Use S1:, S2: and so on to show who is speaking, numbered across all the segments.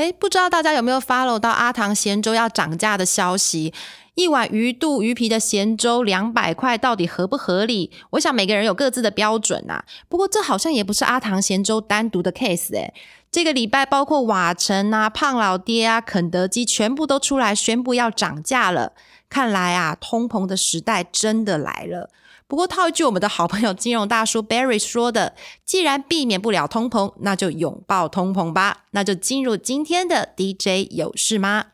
S1: 哎，不知道大家有没有 follow 到阿唐咸粥要涨价的消息？一碗鱼肚鱼皮的咸粥两百块，到底合不合理？我想每个人有各自的标准呐。不过这好像也不是阿唐咸粥单独的 case 哎。这个礼拜包括瓦城啊、胖老爹啊、肯德基，全部都出来宣布要涨价了。看来啊，通膨的时代真的来了。不过套一句我们的好朋友金融大叔 Barry 说的：“既然避免不了通膨，那就拥抱通膨吧。”那就进入今天的 DJ 有事吗？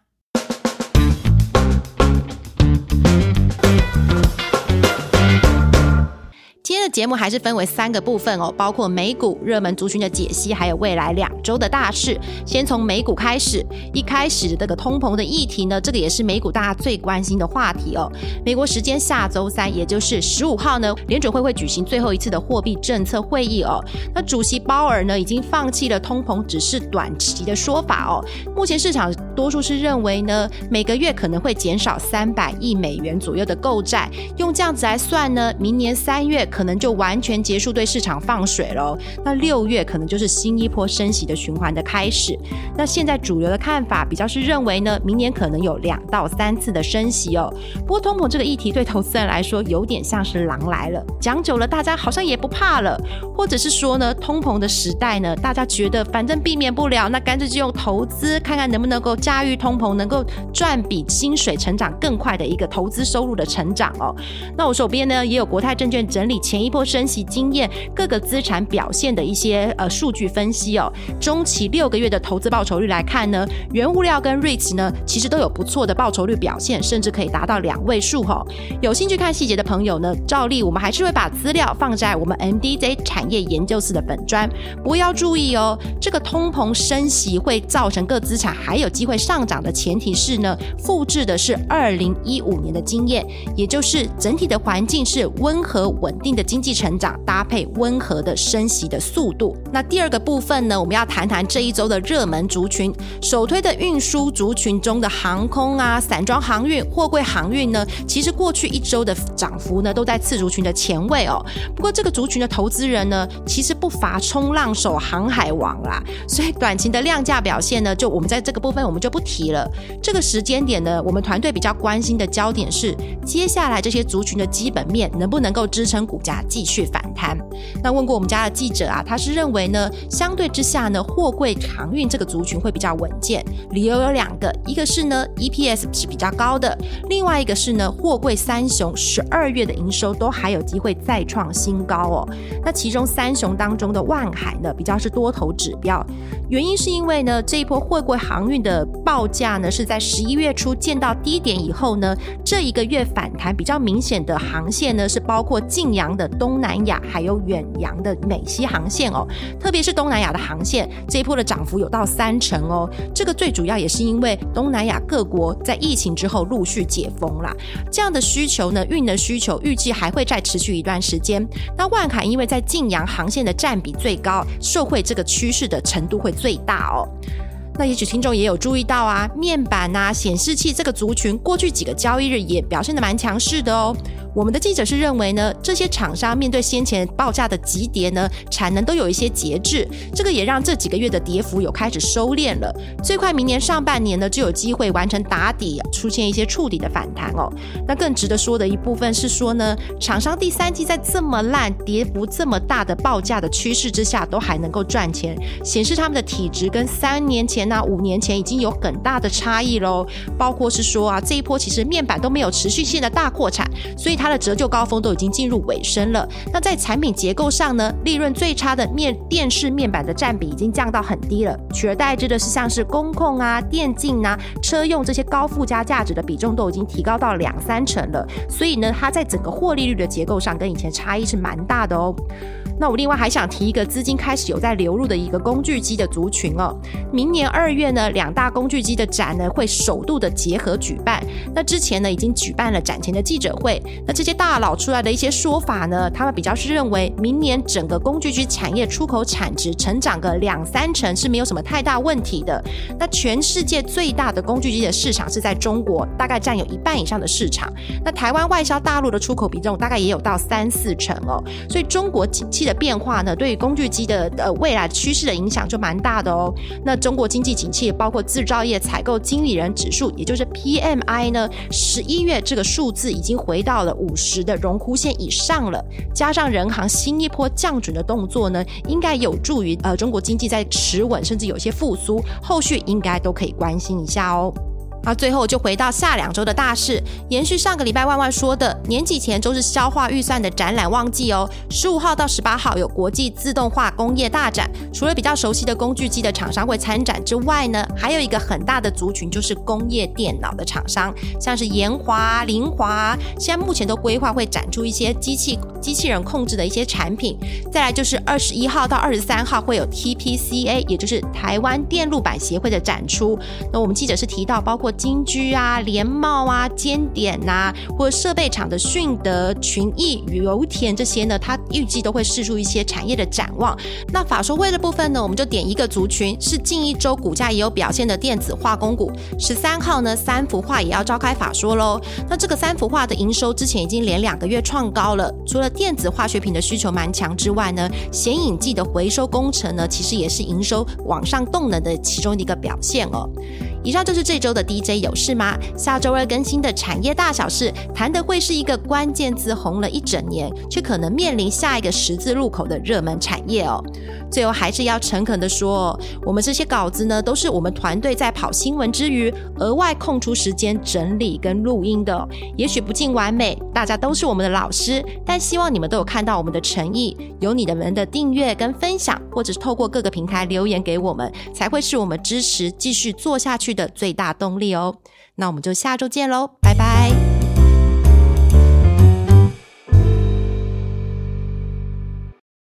S1: 今天的节目还是分为三个部分哦，包括美股热门族群的解析，还有未来两周的大事。先从美股开始，一开始这个通膨的议题呢，这个也是美股大家最关心的话题哦。美国时间下周三，也就是十五号呢，联准会会举行最后一次的货币政策会议哦。那主席鲍尔呢，已经放弃了通膨只是短期的说法哦。目前市场多数是认为呢，每个月可能会减少三百亿美元左右的购债。用这样子来算呢，明年三月。可能就完全结束对市场放水喽。那六月可能就是新一波升息的循环的开始。那现在主流的看法比较是认为呢，明年可能有两到三次的升息哦。不过通膨这个议题对投资人来说有点像是狼来了，讲久了大家好像也不怕了，或者是说呢，通膨的时代呢，大家觉得反正避免不了，那干脆就用投资看看能不能够驾驭通膨，能够赚比薪水成长更快的一个投资收入的成长哦。那我手边呢也有国泰证券整理。前一波升息经验，各个资产表现的一些呃数据分析哦，中期六个月的投资报酬率来看呢，原物料跟 REIT 呢，其实都有不错的报酬率表现，甚至可以达到两位数哦。有兴趣看细节的朋友呢，照例我们还是会把资料放在我们 MDZ 产业研究室的本专。不过要注意哦，这个通膨升息会造成各资产还有机会上涨的前提是呢，复制的是二零一五年的经验，也就是整体的环境是温和稳定。的经济成长搭配温和的升息的速度。那第二个部分呢，我们要谈谈这一周的热门族群，首推的运输族群中的航空啊、散装航运、货柜航运呢，其实过去一周的涨幅呢，都在次族群的前位哦。不过这个族群的投资人呢，其实不乏冲浪手、航海王啦，所以短期的量价表现呢，就我们在这个部分我们就不提了。这个时间点呢，我们团队比较关心的焦点是，接下来这些族群的基本面能不能够支撑股。价继续反弹。那问过我们家的记者啊，他是认为呢，相对之下呢，货柜航运这个族群会比较稳健。理由有两个，一个是呢 EPS 是比较高的，另外一个是呢，货柜三雄十二月的营收都还有机会再创新高哦。那其中三雄当中的万海呢，比较是多头指标，原因是因为呢，这一波货柜航运的报价呢，是在十一月初见到低点以后呢，这一个月反弹比较明显的航线呢，是包括晋阳。的东南亚还有远洋的美西航线哦，特别是东南亚的航线，这一波的涨幅有到三成哦。这个最主要也是因为东南亚各国在疫情之后陆续解封啦，这样的需求呢，运的需求预计还会再持续一段时间。那万海因为在晋阳航线的占比最高，受惠这个趋势的程度会最大哦。那也许听众也有注意到啊，面板啊、显示器这个族群，过去几个交易日也表现的蛮强势的哦。我们的记者是认为呢，这些厂商面对先前报价的急跌呢，产能都有一些节制，这个也让这几个月的跌幅有开始收敛了。最快明年上半年呢，就有机会完成打底，出现一些触底的反弹哦。那更值得说的一部分是说呢，厂商第三季在这么烂、跌幅这么大的报价的趋势之下，都还能够赚钱，显示他们的体质跟三年前呢、五年前已经有很大的差异喽。包括是说啊，这一波其实面板都没有持续性的大扩产，所以它。它的折旧高峰都已经进入尾声了。那在产品结构上呢，利润最差的面电视面板的占比已经降到很低了，取而代之的是像是工控啊、电竞啊、车用这些高附加价值的比重都已经提高到两三成了。所以呢，它在整个获利率的结构上跟以前差异是蛮大的哦。那我另外还想提一个资金开始有在流入的一个工具机的族群哦。明年二月呢，两大工具机的展呢会首度的结合举办。那之前呢已经举办了展前的记者会。那这些大佬出来的一些说法呢，他们比较是认为明年整个工具机产业出口产值成长个两三成是没有什么太大问题的。那全世界最大的工具机的市场是在中国，大概占有一半以上的市场。那台湾外销大陆的出口比重大概也有到三四成哦。所以中国汽的变化呢，对于工具机的呃未来趋势的影响就蛮大的哦。那中国经济景气，包括制造业采购经理人指数，也就是 PMI 呢，十一月这个数字已经回到了五十的荣枯线以上了。加上人行新一波降准的动作呢，应该有助于呃中国经济在持稳，甚至有些复苏。后续应该都可以关心一下哦。那最后就回到下两周的大事，延续上个礼拜万万说的，年几前都是消化预算的展览旺季哦。十五号到十八号有国际自动化工业大展，除了比较熟悉的工具机的厂商会参展之外呢，还有一个很大的族群就是工业电脑的厂商，像是研华、凌华，现在目前都规划会展出一些机器机器人控制的一些产品。再来就是二十一号到二十三号会有 TPCA，也就是台湾电路板协会的展出。那我们记者是提到包括。金居啊、联茂啊、尖点呐，或设备厂的迅德、群益、油田这些呢，它预计都会试出一些产业的展望。那法说会的部分呢，我们就点一个族群，是近一周股价也有表现的电子化工股。十三号呢，三幅画也要召开法说喽。那这个三幅画的营收之前已经连两个月创高了，除了电子化学品的需求蛮强之外呢，显影剂的回收工程呢，其实也是营收往上动能的其中一个表现哦。以上就是这周的 DJ 有事吗？下周二更新的产业大小事，谈的会是一个关键字红了一整年，却可能面临下一个十字路口的热门产业哦。最后还是要诚恳的说，我们这些稿子呢，都是我们团队在跑新闻之余，额外空出时间整理跟录音的。也许不尽完美，大家都是我们的老师，但希望你们都有看到我们的诚意。有你的们的订阅跟分享，或者是透过各个平台留言给我们，才会是我们支持继续做下去的最大动力哦。那我们就下周见喽，拜拜。